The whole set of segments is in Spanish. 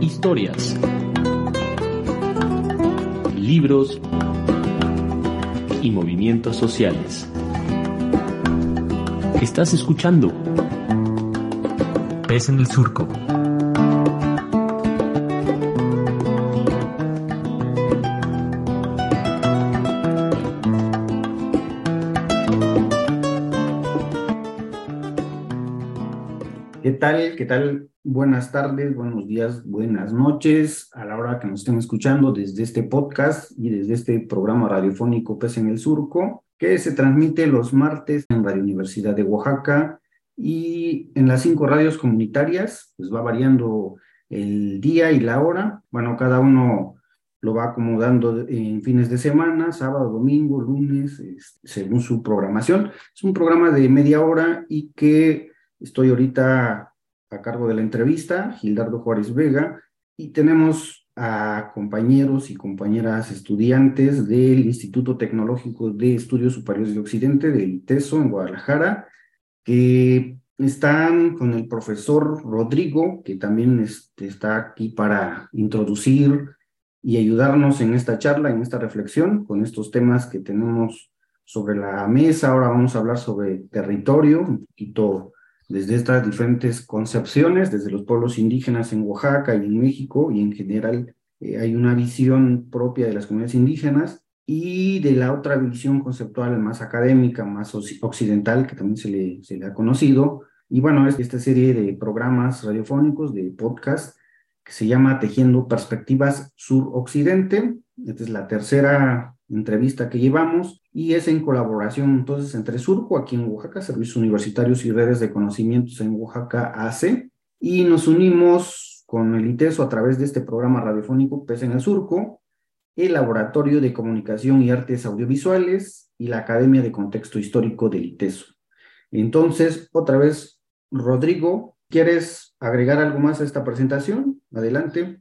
historias, libros y movimientos sociales. Estás escuchando Pez en el Surco. ¿Qué tal? ¿Qué tal? Buenas tardes, buenos días, buenas noches a la hora que nos estén escuchando desde este podcast y desde este programa radiofónico Pez en el Surco, que se transmite los martes en Radio Universidad de Oaxaca y en las cinco radios comunitarias, pues va variando el día y la hora. Bueno, cada uno lo va acomodando en fines de semana, sábado, domingo, lunes, según su programación. Es un programa de media hora y que estoy ahorita a cargo de la entrevista, Gildardo Juárez Vega, y tenemos a compañeros y compañeras estudiantes del Instituto Tecnológico de Estudios Superiores de Occidente, del ITESO, en Guadalajara, que están con el profesor Rodrigo, que también este, está aquí para introducir y ayudarnos en esta charla, en esta reflexión, con estos temas que tenemos sobre la mesa. Ahora vamos a hablar sobre territorio, un poquito desde estas diferentes concepciones, desde los pueblos indígenas en Oaxaca y en México, y en general eh, hay una visión propia de las comunidades indígenas, y de la otra visión conceptual más académica, más occidental, que también se le, se le ha conocido. Y bueno, es esta serie de programas radiofónicos, de podcast, que se llama Tejiendo Perspectivas Sur-Occidente. Esta es la tercera entrevista que llevamos y es en colaboración entonces entre Surco, aquí en Oaxaca, Servicios Universitarios y Redes de Conocimientos en Oaxaca AC, y nos unimos con el ITESO a través de este programa radiofónico PES en el Surco, el Laboratorio de Comunicación y Artes Audiovisuales y la Academia de Contexto Histórico del ITESO. Entonces, otra vez, Rodrigo, ¿quieres agregar algo más a esta presentación? Adelante.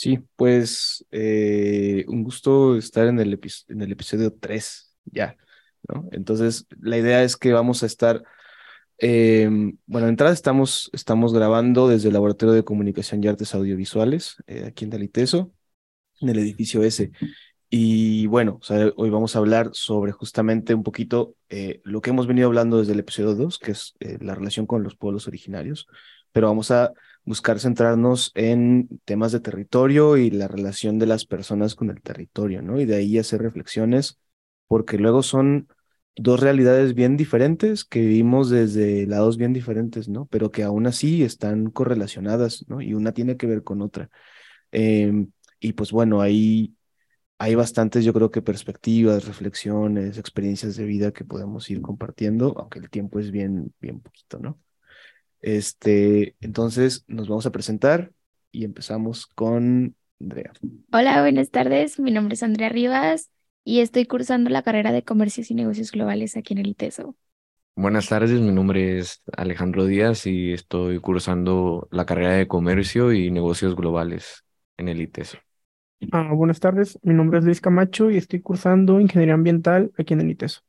Sí, pues eh, un gusto estar en el, episodio 3 ya, ¿no? Entonces, la idea es que vamos a estar, em, bueno, en entrada estamos, grabando desde el Laboratorio de Comunicación y Artes Audiovisuales, eh, aquí en Daliteso, en el edificio S. Y bueno, hoy vamos a hablar sobre justamente un poquito eh, lo que hemos venido hablando desde el episodio 2, que es la relación con los pueblos originarios, pero vamos a buscar centrarnos en temas de territorio y la relación de las personas con el territorio, ¿no? Y de ahí hacer reflexiones, porque luego son dos realidades bien diferentes que vivimos desde lados bien diferentes, ¿no? Pero que aún así están correlacionadas, ¿no? Y una tiene que ver con otra. Em, y pues bueno, ahí hay bastantes, yo creo que perspectivas, reflexiones, experiencias de vida que podemos ir compartiendo, aunque el tiempo es bien, bien poquito, ¿no? Este, entonces nos vamos a presentar y empezamos con Andrea. Hola, buenas tardes. Mi nombre es Andrea Rivas y estoy cursando la carrera de Comercios y Negocios Globales aquí en el ITESO. Buenas tardes, mi nombre es Alejandro Díaz y estoy cursando la carrera de Comercio y Negocios Globales en el ITESO. Ah, buenas tardes, mi nombre es Luis Camacho y estoy cursando Ingeniería Ambiental aquí en el ITESO.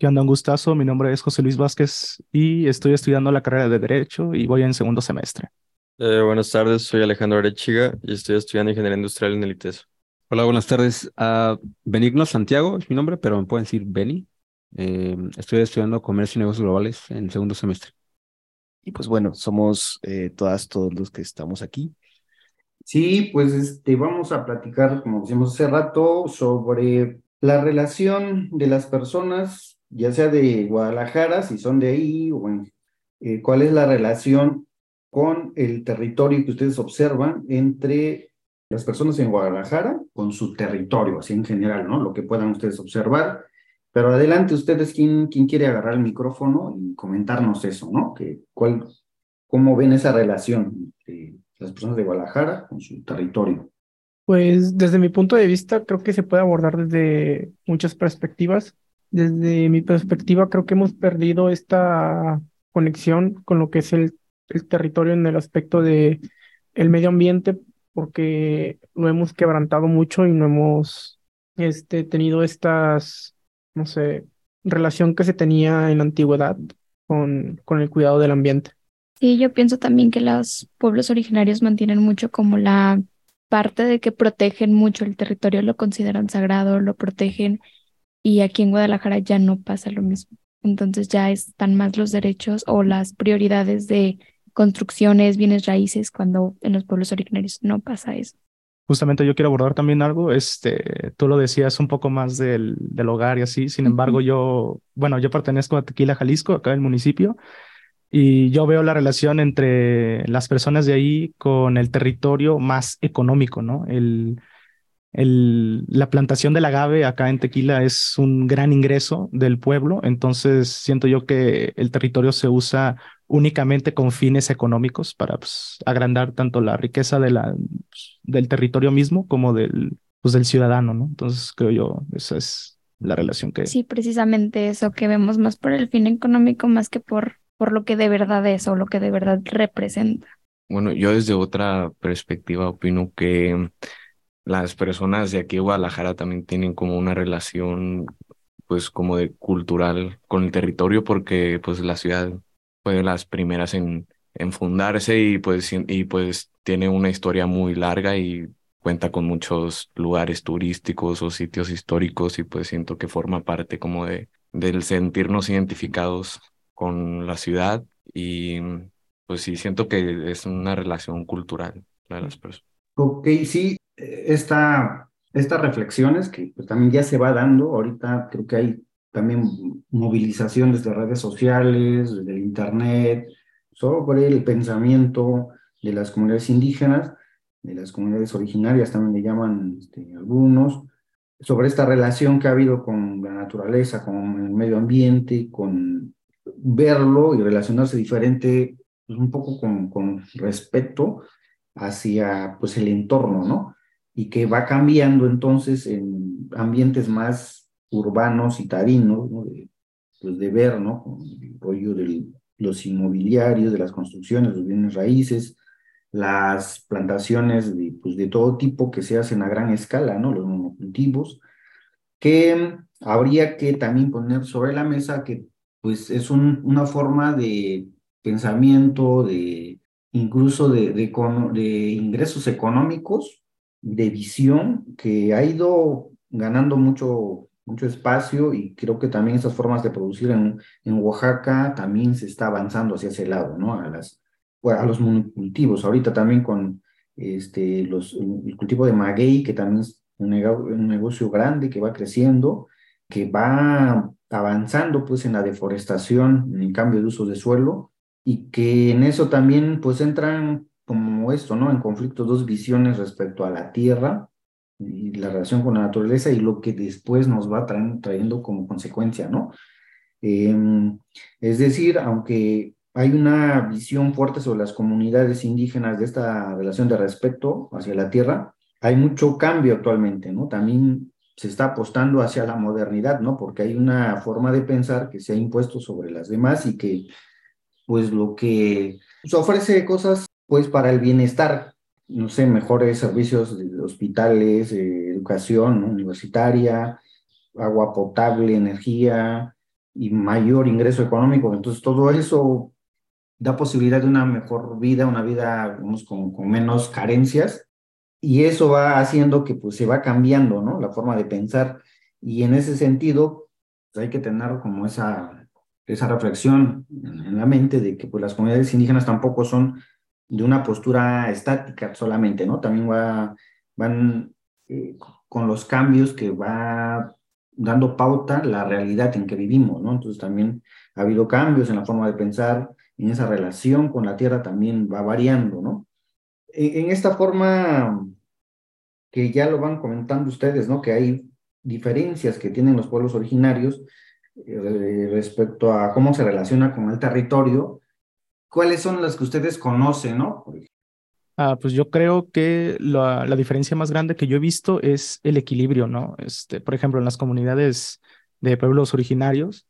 ¿Qué onda? Un gustazo. Mi nombre es José Luis Vázquez y estoy estudiando la carrera de Derecho y voy en segundo semestre. Eh, buenas tardes, soy Alejandro Arechiga y estoy estudiando Ingeniería Industrial en el ITESO. Hola, buenas tardes. Uh, Benigno Santiago es mi nombre, pero me pueden decir Beni. Eh, estoy estudiando Comercio y Negocios Globales en segundo semestre. Y pues bueno, somos eh, todas, todos los que estamos aquí. Sí, pues este, vamos a platicar, como decíamos hace rato, sobre la relación de las personas ya sea de Guadalajara, si son de ahí, o eh, cuál es la relación con el territorio que ustedes observan entre las personas en Guadalajara con su territorio, así en general, ¿no? Lo que puedan ustedes observar. Pero adelante ustedes, ¿quién, quién quiere agarrar el micrófono y comentarnos eso, ¿no? Que, cuál, ¿Cómo ven esa relación entre las personas de Guadalajara con su territorio? Pues desde mi punto de vista creo que se puede abordar desde muchas perspectivas. Desde mi perspectiva, creo que hemos perdido esta conexión con lo que es el, territorio en el aspecto de el medio ambiente, porque lo hemos quebrantado mucho y no hemos este, tenido estas, no sé, relación que se tenía en la antigüedad con, con el cuidado del ambiente. Sí, yo pienso también que los pueblos originarios mantienen mucho como la parte de que protegen mucho el territorio, lo consideran sagrado, lo protegen y aquí en Guadalajara ya no pasa lo mismo. Entonces ya están más los derechos o las prioridades de construcciones, bienes raíces, cuando en los pueblos originarios no pasa eso. Justamente yo quiero abordar también algo, este, tú lo decías un poco más del, del hogar y así, sin embargo yo, bueno, yo pertenezco a Tequila, Jalisco, acá el municipio, y yo veo la relación entre las personas de ahí con el territorio más económico, ¿no? El, el, la plantación del agave acá en Tequila es un gran ingreso del pueblo, entonces siento yo que el territorio se usa únicamente con fines económicos para pues, agrandar tanto la riqueza de la, pues, del territorio mismo como del, pues, del ciudadano, ¿no? Entonces creo yo, esa es la relación que... Sí, precisamente eso, que vemos más por el fin económico más que por, por lo que de verdad es o lo que de verdad representa. Bueno, yo desde otra perspectiva opino que las personas de aquí de Guadalajara también tienen como una relación pues como de cultural con el territorio porque pues la ciudad fue de las primeras en, en fundarse y pues, y pues tiene una historia muy larga y cuenta con muchos lugares turísticos o sitios históricos y pues siento que forma parte como de del sentirnos identificados con la ciudad y pues sí siento que es una relación cultural la de las personas. Ok, sí, esta, estas reflexiones que pues, también ya se va dando, ahorita creo que hay también movilizaciones de redes sociales, del Internet, sobre el pensamiento de las comunidades indígenas, de las comunidades originarias también le llaman este, algunos, sobre esta relación que ha habido con la naturaleza, con el medio ambiente, con verlo y relacionarse diferente, pues un poco con, con respeto hacia pues el entorno, ¿no? Y que va cambiando entonces en ambientes más urbanos citadinos, ¿no? de, pues de ver, ¿no? El rollo de los inmobiliarios, de las construcciones, los bienes raíces, las plantaciones de, pues de todo tipo que se hacen a gran escala, ¿no? Los monocultivos, que habría que también poner sobre la mesa que pues es un, una forma de pensamiento, de incluso de, de, ingresos económicos, de visión, que ha ido ganando mucho mucho espacio y creo que también esas formas de producir en, en Oaxaca también se está avanzando hacia ese lado, ¿no? A, las, a los monocultivos. Ahorita también con este, los, el cultivo de maguey, que también es un, negocio grande que va creciendo, que va avanzando pues en la deforestación, en cambio de uso de suelo y que en eso también pues entran como esto, ¿no? En conflicto dos visiones respecto a la tierra y la relación con la naturaleza y lo que después nos va trayendo como consecuencia, ¿no? Em, es decir, aunque hay una visión fuerte sobre las comunidades indígenas de esta relación de respeto hacia la tierra, hay mucho cambio actualmente, ¿no? También se está apostando hacia la modernidad, ¿no? Porque hay una forma de pensar que se ha impuesto sobre las demás y que, pues, lo que se ofrece cosas, pues, para el bienestar no sé, mejores servicios de hospitales, eh, educación universitaria, agua potable, energía y mayor ingreso económico. Entonces, todo eso da posibilidad de una mejor vida, una vida con, con, menos carencias, y eso va haciendo que pues, se va cambiando ¿no? la forma de pensar. Y en ese sentido, pues, hay que tener como esa, esa reflexión en, la mente de que pues, las comunidades indígenas tampoco son de una postura estática solamente, ¿no? También va, van eh, con los cambios que va dando pauta la realidad en que vivimos, ¿no? Entonces también ha habido cambios en la forma de pensar, en esa relación con la tierra también va variando, ¿no? En, en esta forma que ya lo van comentando ustedes, ¿no? Que hay diferencias que tienen los pueblos originarios respecto a cómo se relaciona con el territorio, ¿cuáles son las que ustedes conocen, no? Ah, pues yo creo que la, la, diferencia más grande que yo he visto es el equilibrio, ¿no? Este, por ejemplo, en las comunidades de pueblos originarios,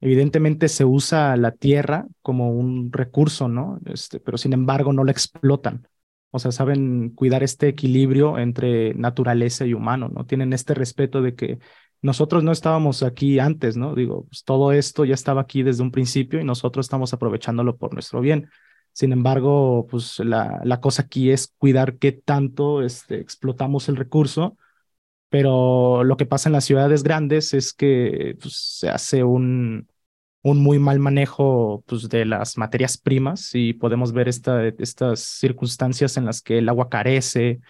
evidentemente se usa la tierra como un recurso, ¿no? Este, pero sin embargo no la explotan. O sea, saben cuidar este equilibrio entre naturaleza y humano, ¿no? Tienen este respeto de que nosotros no estábamos aquí antes, ¿no? Digo, pues todo esto ya estaba aquí desde un principio y nosotros estamos aprovechándolo por nuestro bien. Sin embargo, pues la, la cosa aquí es cuidar qué tanto este, explotamos el recurso, pero lo que pasa en las ciudades grandes es que pues, se hace un, un muy mal manejo pues, de las materias primas y podemos ver esta, estas circunstancias en las que el agua carece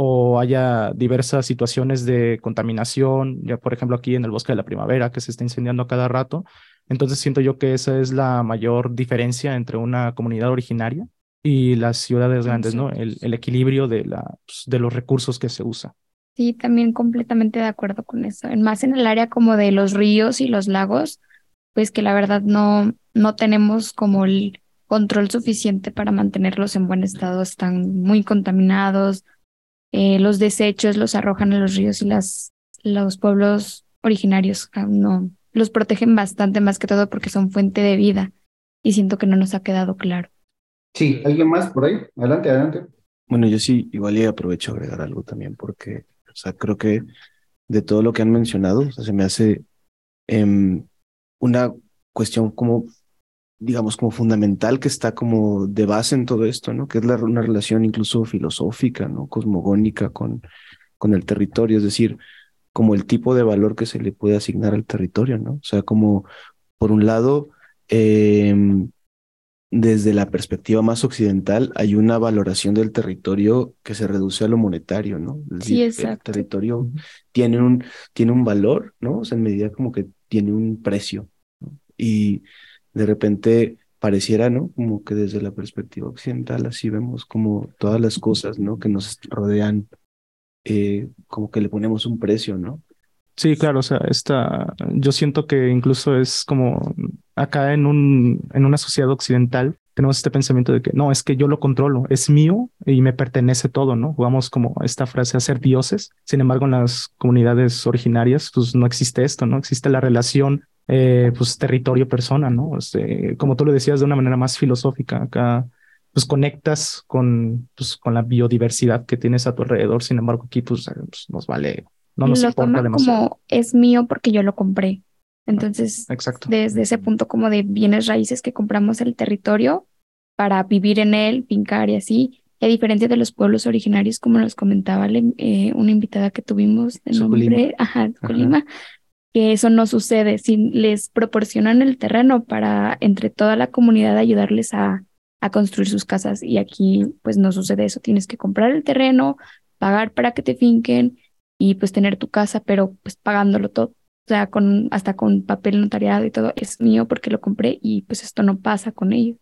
o haya diversas situaciones de contaminación, ya por ejemplo aquí en el bosque de la primavera que se está incendiando a cada rato. Entonces siento yo que esa es la mayor diferencia entre una comunidad originaria y las ciudades grandes, ¿no? El, el equilibrio de, la, pues, de los recursos que se usa. Sí, también completamente de acuerdo con eso. Más en el área como de los ríos y los lagos, pues que la verdad no, no tenemos como el control suficiente para mantenerlos en buen estado, están muy contaminados, eh, los desechos los arrojan a los ríos y las, los pueblos originarios no los protegen bastante más que todo porque son fuente de vida y siento que no nos ha quedado claro. Sí, ¿alguien más por ahí? Adelante, adelante. Bueno, yo sí, igual y aprovecho a agregar algo también porque, o sea, creo que de todo lo que han mencionado, o sea, se me hace eh, una cuestión como, digamos, como fundamental que está como de base en todo esto, ¿no? Que es la, una relación incluso filosófica, ¿no? Cosmogónica con, con el territorio, es decir, como el tipo de valor que se le puede asignar al territorio, ¿no? O sea, como, por un lado, eh, desde la perspectiva más occidental, hay una valoración del territorio que se reduce a lo monetario, ¿no? Es sí, decir, exacto. El territorio tiene un, tiene un valor, ¿no? O sea, en medida como que tiene un precio. ¿no? Y de repente pareciera, ¿no? Como que desde la perspectiva occidental así vemos como todas las cosas, ¿no? Que nos rodean, eh, como que le ponemos un precio, ¿no? Sí, claro, o sea, esta, yo siento que incluso es como acá en un, en una sociedad occidental tenemos este pensamiento de que no, es que yo lo controlo, es mío y me pertenece todo, ¿no? Jugamos como esta frase a ser dioses. Sin embargo, en las comunidades originarias, pues no existe esto, ¿no? Existe la relación, eh, pues territorio-persona, ¿no? Este, como tú lo decías de una manera más filosófica, acá pues conectas con, pues, con la biodiversidad que tienes a tu alrededor. Sin embargo, aquí pues, pues nos vale, no nos lo importa demasiado. como es mío porque yo lo compré. Entonces, Exacto. desde ese punto como de bienes raíces que compramos el territorio para vivir en él, fincar y así, a diferencia de los pueblos originarios, como nos comentaba eh, una invitada que tuvimos de nombre, ajá, Ajá. Colima, que eso no sucede, si les proporcionan el terreno para entre toda la comunidad ayudarles a, a construir sus casas y aquí pues no sucede eso, tienes que comprar el terreno, pagar para que te finquen y pues tener tu casa, pero pues pagándolo todo. O sea, con, hasta con papel notariado y todo, es mío porque lo compré y pues esto no pasa con ellos.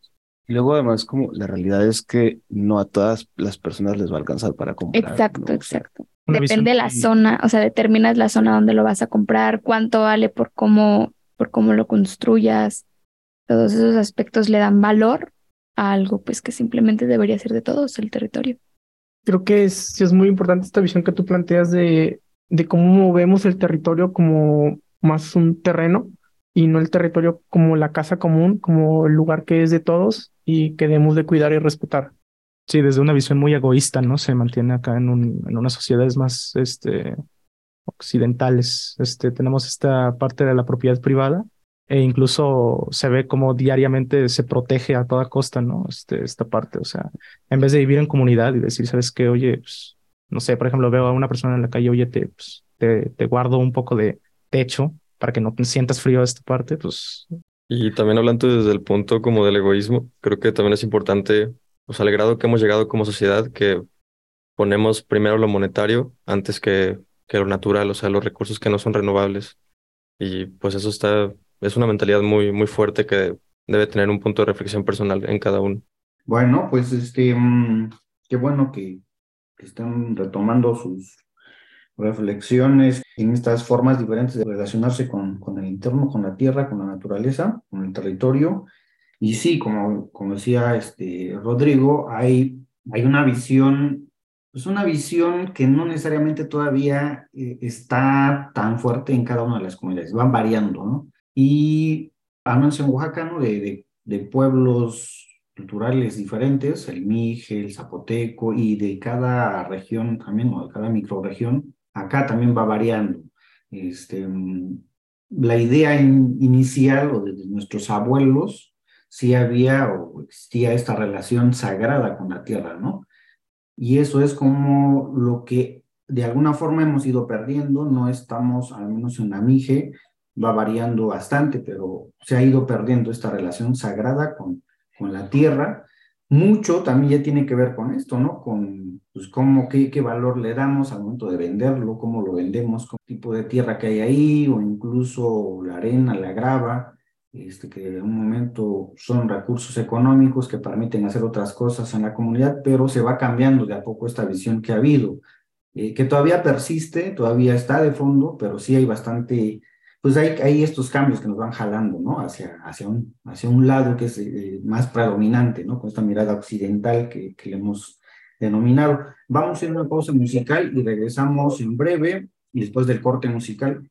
Y luego además como la realidad es que no a todas las personas les va a alcanzar para comprar. Exacto, exacto. Depende de la zona, o sea, determinas la zona donde lo vas a comprar, cuánto vale por cómo, por cómo lo construyas. Todos esos aspectos le dan valor a algo pues que simplemente debería ser de todos, el territorio. Creo que es, es muy importante esta visión que tú planteas de, de cómo vemos el territorio como más un terreno y no el territorio como la casa común, como el lugar que es de todos y que debemos de cuidar y respetar. Sí, desde una visión muy egoísta, ¿no? Se mantiene acá en, un, en unas sociedades más este, occidentales. Este, tenemos esta parte de la propiedad privada e incluso se ve como diariamente se protege a toda costa, ¿no? Este, esta parte, o sea, en vez de vivir en comunidad y decir, ¿sabes qué? Oye, pues, no sé, por ejemplo, veo a una persona en la calle, oye, te, pues, te, te guardo un poco de techo para que no te sientas frío a esta parte, pues Y también hablando desde el punto como del egoísmo, creo que también es importante, pues al grado que hemos llegado como sociedad, que ponemos primero lo monetario antes que, que lo natural, o sea, los recursos que no son renovables. Y pues eso está, es una mentalidad muy, muy fuerte que debe tener un punto de reflexión personal en cada uno. Bueno, pues este, mm, qué bueno que, que están retomando sus reflexiones en estas formas diferentes de relacionarse con, con el entorno, con la tierra, con la naturaleza, con el territorio. Y sí, como, como decía este Rodrigo, hay, hay una visión, pues una visión que no necesariamente todavía eh, está tan fuerte en cada una de las comunidades, van variando, ¿no? Y al menos en Oaxaca, ¿no? De, de, de pueblos culturales diferentes, el Mije, el Zapoteco, y de cada región también, o de cada microrregión, acá también va variando. Este, mm, la idea in- inicial o de nuestros abuelos sí había o existía esta relación sagrada con la tierra, ¿no? Y eso es como lo que de alguna forma hemos ido perdiendo, no estamos, al menos en la MIGE, va variando bastante, pero se ha ido perdiendo esta relación sagrada con, con la tierra. Mucho también ya tiene que ver con esto, ¿no? Con pues, cómo, qué, qué valor le damos al momento de venderlo, cómo lo vendemos, con tipo de tierra que hay ahí, o incluso la arena, la grava, este, que en un momento son recursos económicos que permiten hacer otras cosas en la comunidad, pero se va cambiando de a poco esta visión que ha habido, eh, que todavía persiste, todavía está de fondo, pero sí hay bastante pues hay, hay estos cambios que nos van jalando, ¿no? Hacia, hacia, un, hacia un lado que es eh, más predominante, ¿no? Con esta mirada occidental que, que le hemos denominado. Vamos a hacer una pausa musical y regresamos en breve y después del corte musical.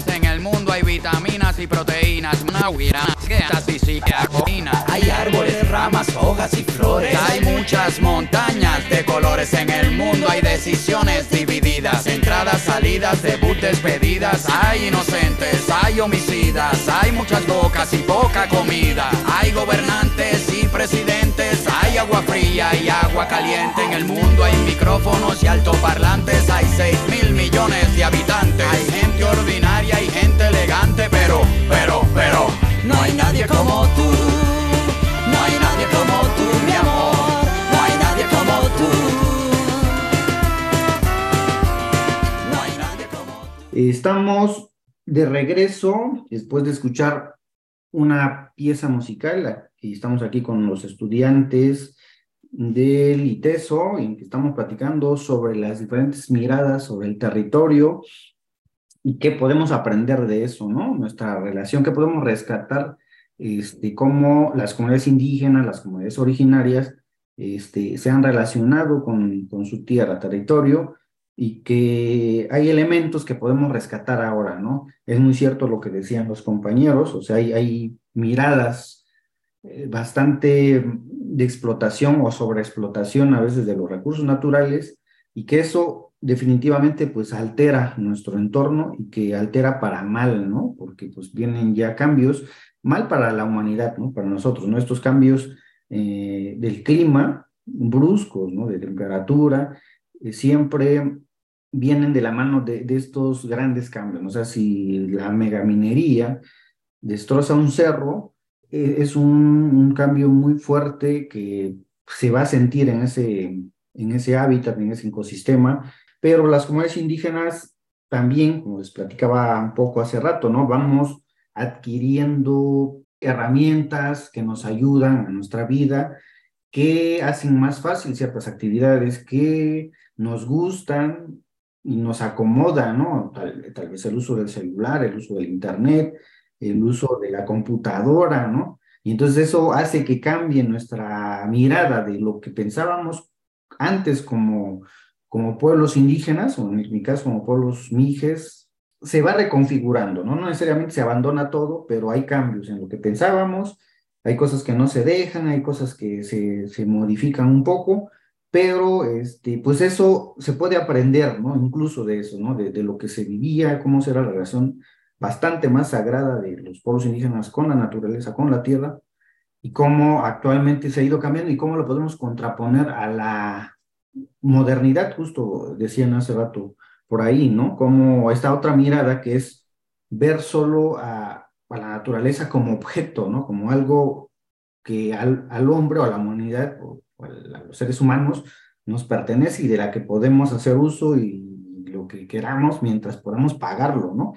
En el mundo hay vitaminas y proteínas, Hay árboles, ramas, hojas y flores. Hay muchas montañas de colores en el mundo. Hay decisiones divididas, entradas, salidas, debut, despedidas. Hay inocentes, hay homicidas. Hay muchas bocas y poca comida. Hay gobernantes y presidentes. Hay agua fría y agua caliente. En el mundo hay micrófonos y altoparlantes. Hay 6 mil millones de habitantes. Hay gente ordinaria y gente no hay nadie como tú. No hay nadie como tú, mi amor. No hay nadie como tú. No hay nadie como. Estamos de regreso después de escuchar una pieza musical y estamos aquí con los estudiantes del ITESO en que estamos platicando sobre las diferentes miradas sobre el territorio y qué podemos aprender de eso, ¿no? Nuestra relación, qué podemos rescatar, este, cómo las comunidades indígenas, las comunidades originarias, este, se han relacionado con, con su tierra, territorio, y que hay elementos que podemos rescatar ahora, ¿no? Es muy cierto lo que decían los compañeros, o sea, hay, hay miradas eh, bastante de explotación o sobreexplotación a veces de los recursos naturales y que eso definitivamente pues altera nuestro entorno y que altera para mal, ¿no? Porque pues vienen ya cambios, mal para la humanidad, ¿no? Para nosotros, ¿no? Estos cambios eh, del clima bruscos, ¿no? De temperatura, eh, siempre vienen de la mano de, de, estos grandes cambios. ¿no? O sea, si la megaminería destroza un cerro, eh, es un, un, cambio muy fuerte que se va a sentir en ese, en ese hábitat, en ese ecosistema, pero las comunidades indígenas también, como les platicaba un poco hace rato, ¿no? Vamos adquiriendo herramientas que nos ayudan a nuestra vida, que hacen más fácil ciertas actividades que nos gustan y nos acomodan, ¿no? Tal, tal, vez el uso del celular, el uso del internet, el uso de la computadora, ¿no? Y entonces eso hace que cambie nuestra mirada de lo que pensábamos antes como, como pueblos indígenas, o en mi caso como pueblos mijes, se va reconfigurando, ¿no? No necesariamente se abandona todo, pero hay cambios en lo que pensábamos, hay cosas que no se dejan, hay cosas que se, se modifican un poco, pero este, pues eso se puede aprender, ¿no? Incluso de eso, ¿no? De, de, lo que se vivía, cómo será la relación bastante más sagrada de los pueblos indígenas con la naturaleza, con la tierra, y cómo actualmente se ha ido cambiando y cómo lo podemos contraponer a la modernidad, justo decían hace rato por ahí, ¿no? Como esta otra mirada que es ver solo a, la naturaleza como objeto, ¿no? Como algo que al, al hombre o a la humanidad o, o, a los seres humanos nos pertenece y de la que podemos hacer uso y lo que queramos mientras podamos pagarlo, ¿no?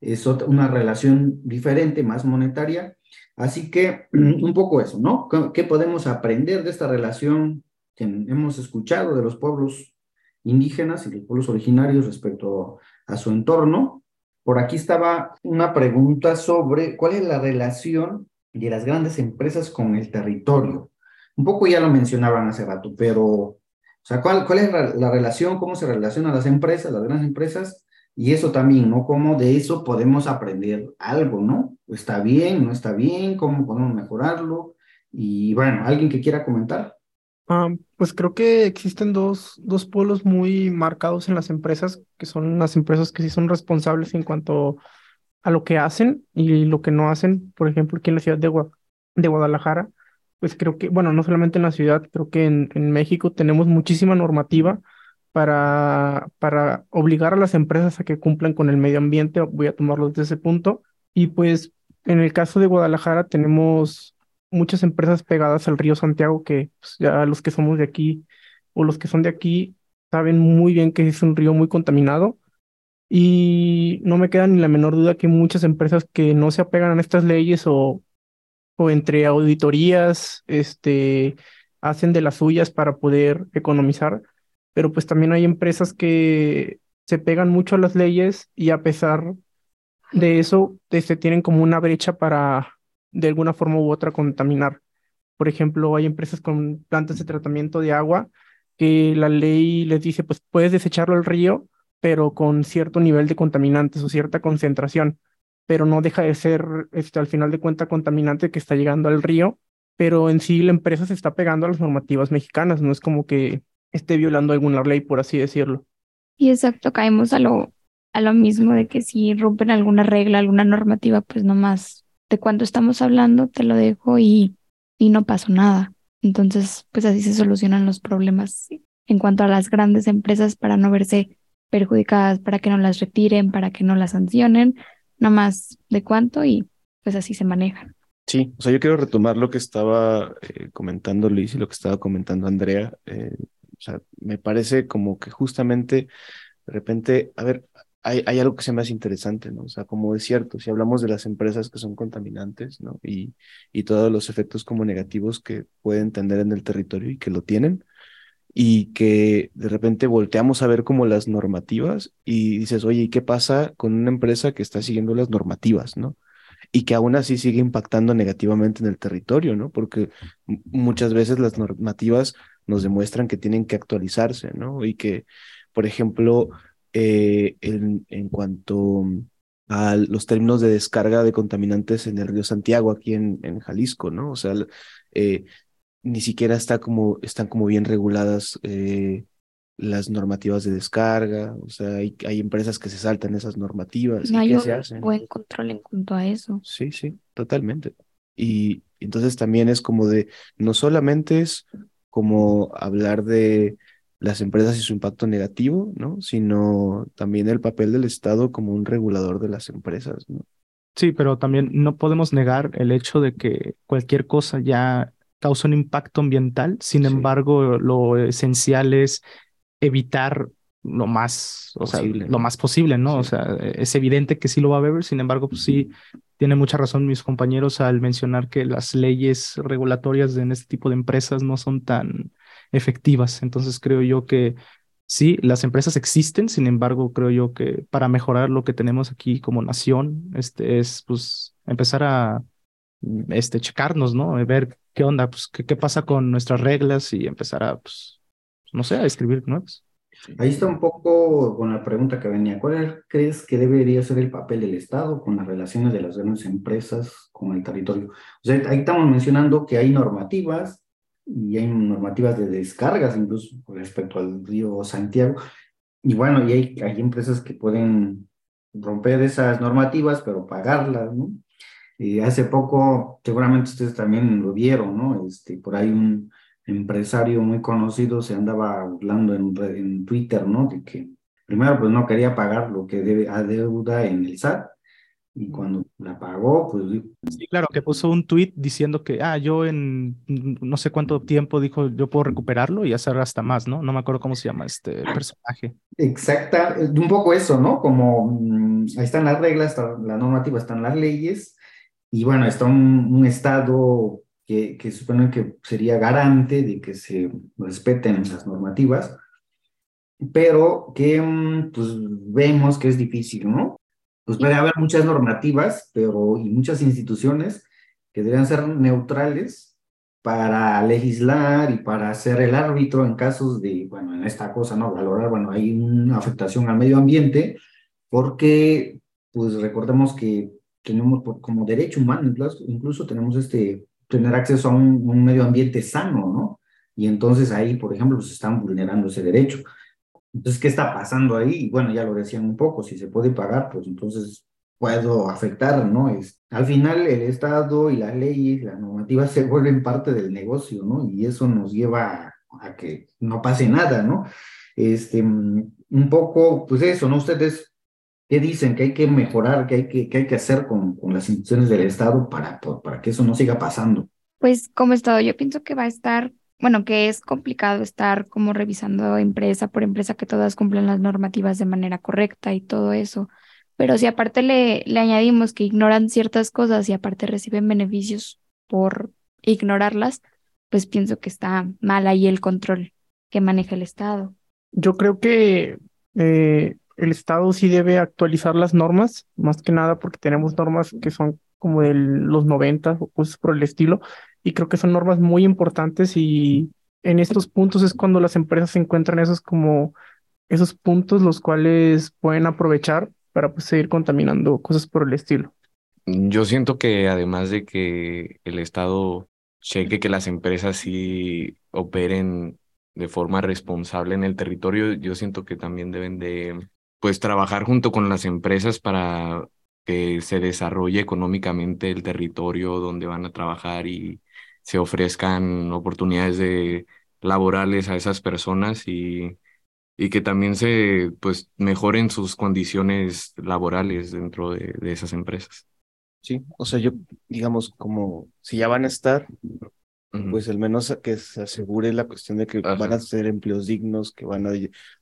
es una relación diferente, más monetaria. Así que un poco eso, ¿no? ¿Qué podemos aprender de esta relación que hemos escuchado de los pueblos indígenas y los pueblos originarios respecto a su entorno? Por aquí estaba una pregunta sobre cuál es la relación de las grandes empresas con el territorio. Un poco ya lo mencionaban hace rato, pero, o sea, ¿cuál, cuál es la relación, cómo se relacionan las empresas, las grandes empresas y eso también, ¿no? Cómo de eso podemos aprender algo, ¿no? ¿Está bien? ¿No está bien? ¿Cómo podemos mejorarlo? Y bueno, ¿alguien que quiera comentar? Ah, pues creo que existen dos, dos polos muy marcados en las empresas, que son las empresas que sí son responsables en cuanto a lo que hacen y lo que no hacen. Por ejemplo, aquí en la ciudad de, Guadalajara, pues creo que, bueno, no solamente en la ciudad, creo que en, en México tenemos muchísima normativa para, para obligar a las empresas a que cumplan con el medio ambiente, voy a tomarlo desde ese punto. Y pues en el caso de Guadalajara tenemos muchas empresas pegadas al río Santiago que pues, ya los que somos de aquí o los que son de aquí saben muy bien que es un río muy contaminado. Y no me queda ni la menor duda que muchas empresas que no se apegan a estas leyes o, o entre auditorías este, hacen de las suyas para poder economizar pero pues también hay empresas que se pegan mucho a las leyes y a pesar de eso, este, tienen como una brecha para de alguna forma u otra contaminar. Por ejemplo, hay empresas con plantas de tratamiento de agua que la ley les dice, pues puedes desecharlo al río, pero con cierto nivel de contaminantes o cierta concentración, pero no deja de ser, este, al final de cuentas, contaminante que está llegando al río, pero en sí la empresa se está pegando a las normativas mexicanas, no es como que esté violando alguna ley, por así decirlo. Y exacto, caemos a lo, a lo mismo de que si rompen alguna regla, alguna normativa, pues nomás de cuánto estamos hablando, te lo dejo y, y no pasó nada. Entonces, pues así se solucionan los problemas en cuanto a las grandes empresas para no verse perjudicadas, para que no las retiren, para que no las sancionen, nomás de cuánto y pues así se manejan. Sí, o sea, yo quiero retomar lo que estaba eh, comentando Luis y lo que estaba comentando Andrea. Eh, o sea, me parece como que justamente de repente, a ver, hay, algo que se me hace interesante, ¿no? O sea, como es cierto, si hablamos de las empresas que son contaminantes, ¿no? Y, y todos los efectos como negativos que pueden tener en el territorio y que lo tienen, y que de repente volteamos a ver como las normativas y dices, oye, ¿y qué pasa con una empresa que está siguiendo las normativas, ¿no? Y que aún así sigue impactando negativamente en el territorio, ¿no? Porque muchas veces las normativas nos demuestran que tienen que actualizarse, ¿no? Y que, por ejemplo, eh, en, en, cuanto a los términos de descarga de contaminantes en el río Santiago, aquí en, en Jalisco, ¿no? O sea, eh, ni siquiera está como, están como bien reguladas eh, las normativas de descarga, o sea, hay, hay, empresas que se saltan esas normativas. No hay un se hacen? buen control en cuanto a eso. Sí, sí, totalmente. Y entonces también es como de, no solamente es como hablar de las empresas y su impacto negativo, ¿no? Sino también el papel del Estado como un regulador de las empresas, ¿no? Sí, pero también no podemos negar el hecho de que cualquier cosa ya causa un impacto ambiental, sin sí. embargo, lo esencial es evitar lo más, o posible, sea, ¿no? lo más posible, ¿no? Sí. O sea, es evidente que sí lo va a haber, sin embargo, pues sí, tiene mucha razón mis compañeros al mencionar que las leyes regulatorias en este tipo de empresas no son tan efectivas. Entonces creo yo que sí, las empresas existen, sin embargo, creo yo que para mejorar lo que tenemos aquí como nación, este es pues empezar a este checarnos, ¿no? Ver qué onda, pues qué, qué pasa con nuestras reglas y empezar a pues no sé, a escribir nuevas. Ahí está un poco con la pregunta que venía. ¿Cuál crees que debería ser el papel del Estado con las relaciones de las grandes empresas con el territorio? O sea, ahí estamos mencionando que hay normativas y hay normativas de descargas incluso respecto al río Santiago. Y bueno, y hay, hay empresas que pueden romper esas normativas, pero pagarlas, ¿no? Y hace poco, seguramente ustedes también lo vieron, ¿no? Este, por ahí un, empresario muy conocido se andaba burlando en, en, Twitter, ¿no? De que primero pues no quería pagar lo que debe a deuda en el SAT y cuando la pagó, pues Sí, claro, que puso un tweet diciendo que, ah, yo en no sé cuánto tiempo dijo, yo puedo recuperarlo y hacer hasta más, ¿no? No me acuerdo cómo se llama este personaje. Exacta, un poco eso, ¿no? Como mm, ahí están las reglas, está la normativa, están las leyes, y bueno, está un, un Estado que, que supone que sería garante de que se respeten las normativas, pero que mm, pues vemos que es difícil, ¿no? Pues puede haber muchas normativas, pero y muchas instituciones que deberían ser neutrales para legislar y para ser el árbitro en casos de, bueno, en esta cosa, ¿no? Valorar, bueno, hay una afectación al medio ambiente, porque, pues recordemos que tenemos como derecho humano, incluso, incluso tenemos este, tener acceso a un, un, medio ambiente sano, ¿no? Y entonces ahí, por ejemplo, se están vulnerando ese derecho. Entonces, ¿qué está pasando ahí? Bueno, ya lo decían un poco, si se puede pagar, pues entonces puedo afectar, ¿no? Es, al final el Estado y las leyes, las normativas se vuelven parte del negocio, ¿no? Y eso nos lleva a, que no pase nada, ¿no? Este, un poco, pues eso, ¿no? Ustedes, ¿qué dicen? Que hay que mejorar, que hay que, que, hay que hacer con, con las instituciones del Estado para, para que eso no siga pasando. Pues como Estado, yo pienso que va a estar bueno, que es complicado estar como revisando empresa por empresa que todas cumplan las normativas de manera correcta y todo eso. Pero si aparte le, le añadimos que ignoran ciertas cosas y aparte reciben beneficios por ignorarlas, pues pienso que está mal ahí el control que maneja el Estado. Yo creo que eh, el Estado sí debe actualizar las normas, más que nada porque tenemos normas que son como de los 90 o cosas por el estilo, y creo que son normas muy importantes y en estos puntos es cuando las empresas encuentran esos como esos puntos los cuales pueden aprovechar para pues, seguir contaminando cosas por el estilo. Yo siento que además de que el Estado cheque que las empresas sí operen de forma responsable en el territorio, yo siento que también deben de pues trabajar junto con las empresas para que se desarrolle económicamente el territorio donde van a trabajar y se ofrezcan oportunidades de laborales a esas personas y, y que también se pues mejoren sus condiciones laborales dentro de, de esas empresas. Sí, o sea, yo digamos como si ya van a estar, pues al menos que se asegure la cuestión de que Ajá. van a ser empleos dignos, que van a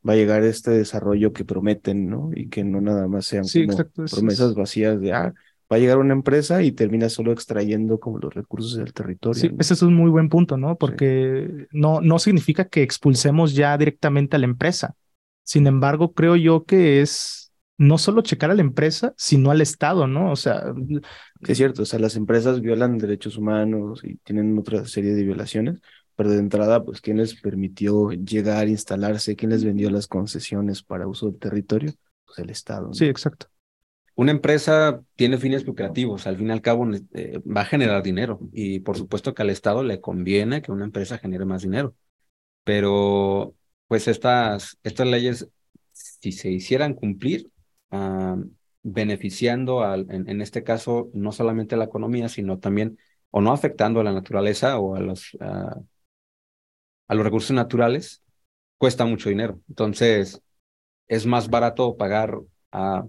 va a llegar este desarrollo que prometen, ¿no? Y que no nada más sean Sí, como exacto, eso promesas es- vacías de ah, va a llegar una empresa y termina solo extrayendo como los recursos del territorio. Sí, ¿no? ese es un muy buen punto, ¿no? Porque no, no significa que expulsemos ya directamente a la empresa. Sin embargo, creo yo que es no solo checar a la empresa, sino al Estado, ¿no? O sea, es cierto, o sea, las empresas violan derechos humanos y tienen otra serie de violaciones, pero de entrada, pues, ¿quién les permitió llegar, instalarse? ¿Quién les vendió las concesiones para uso del territorio? Pues el Estado. ¿no? sí, exacto. Una empresa tiene fines lucrativos, al fin y al cabo eh, va a generar dinero y por supuesto que al Estado le conviene que una empresa genere más dinero, pero pues estas, estas leyes, si se hicieran cumplir, beneficiando al, en, este caso no solamente a la economía, sino también, o no afectando a la naturaleza o a los, a los recursos naturales, cuesta mucho dinero. Entonces, es más barato pagar a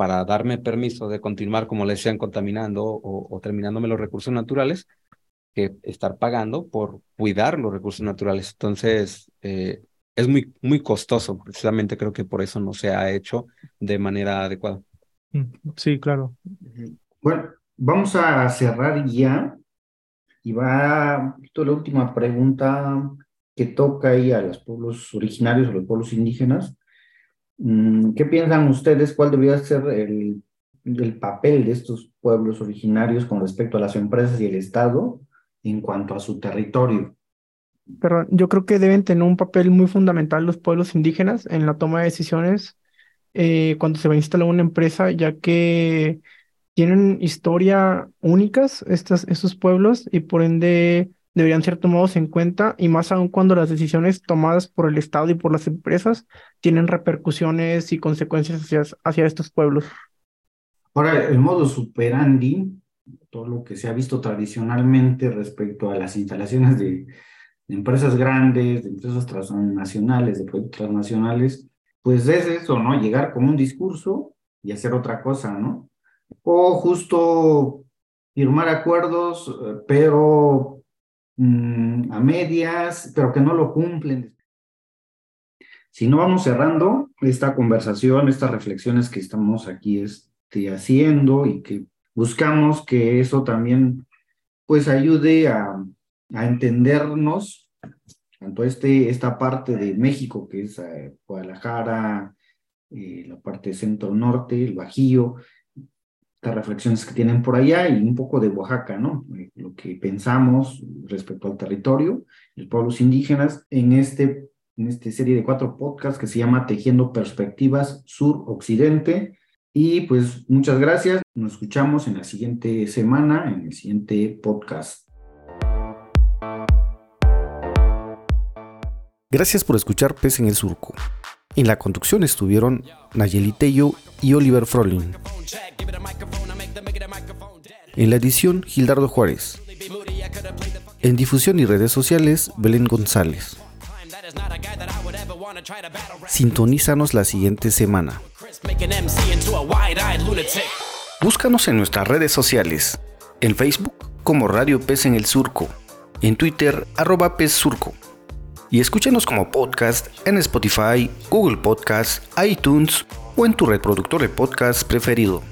para darme permiso de continuar, como les decían, contaminando o, o terminándome los recursos naturales, que estar pagando por cuidar los recursos naturales. Entonces, eh, es muy, muy costoso. Precisamente creo que por eso no se ha hecho de manera adecuada. Mm, Sí, claro. Bueno, vamos a cerrar ya y va poquito la última pregunta que toca ahí a los pueblos originarios, a los pueblos indígenas. Mm, ¿Qué piensan ustedes? ¿Cuál debería ser el, el papel de estos pueblos originarios con respecto a las empresas y el Estado en cuanto a su territorio? Pero yo creo que deben tener un papel muy fundamental los pueblos indígenas en la toma de decisiones eh, cuando se va a instalar una empresa, ya que tienen historia únicas estas, estos pueblos y por ende deberían ser tomados en cuenta y más aún cuando las decisiones tomadas por el Estado y por las empresas tienen repercusiones y consecuencias hacia, hacia estos pueblos. Ahora, el modo superandi, todo lo que se ha visto tradicionalmente respecto a las instalaciones de, empresas grandes, de empresas transnacionales, de proyectos transnacionales, pues es eso, ¿no? Llegar con un discurso y hacer otra cosa, ¿no? o justo firmar acuerdos, eh, pero mm, a medias, pero que no lo cumplen. Si no vamos cerrando esta conversación, estas reflexiones que estamos aquí este, haciendo y que buscamos que eso también pues ayude a, a entendernos, tanto este, esta parte de México, que es eh, Guadalajara, eh, la parte centro-norte, el Bajío, estas reflexiones que tienen por allá y un poco de Oaxaca, ¿no? Eh, lo que pensamos respecto al territorio, los pueblos indígenas, en este en esta serie de cuatro podcasts que se llama Tejiendo Perspectivas Sur-Occidente. Y pues muchas gracias. Nos escuchamos en la siguiente semana, en el siguiente podcast. Gracias por escuchar Pez en el Surco. En la conducción estuvieron Nayeli Tello y Oliver Frolin. En la edición, Gildardo Juárez. En difusión y redes sociales, Belén González. Sintonízanos la siguiente semana. Búscanos en nuestras redes sociales. En Facebook como Radio Pez en el Surco. En Twitter arroba Pez Surco. Y escúchanos como podcast en Spotify, Google Podcast, iTunes o en tu reproductor de podcast preferido.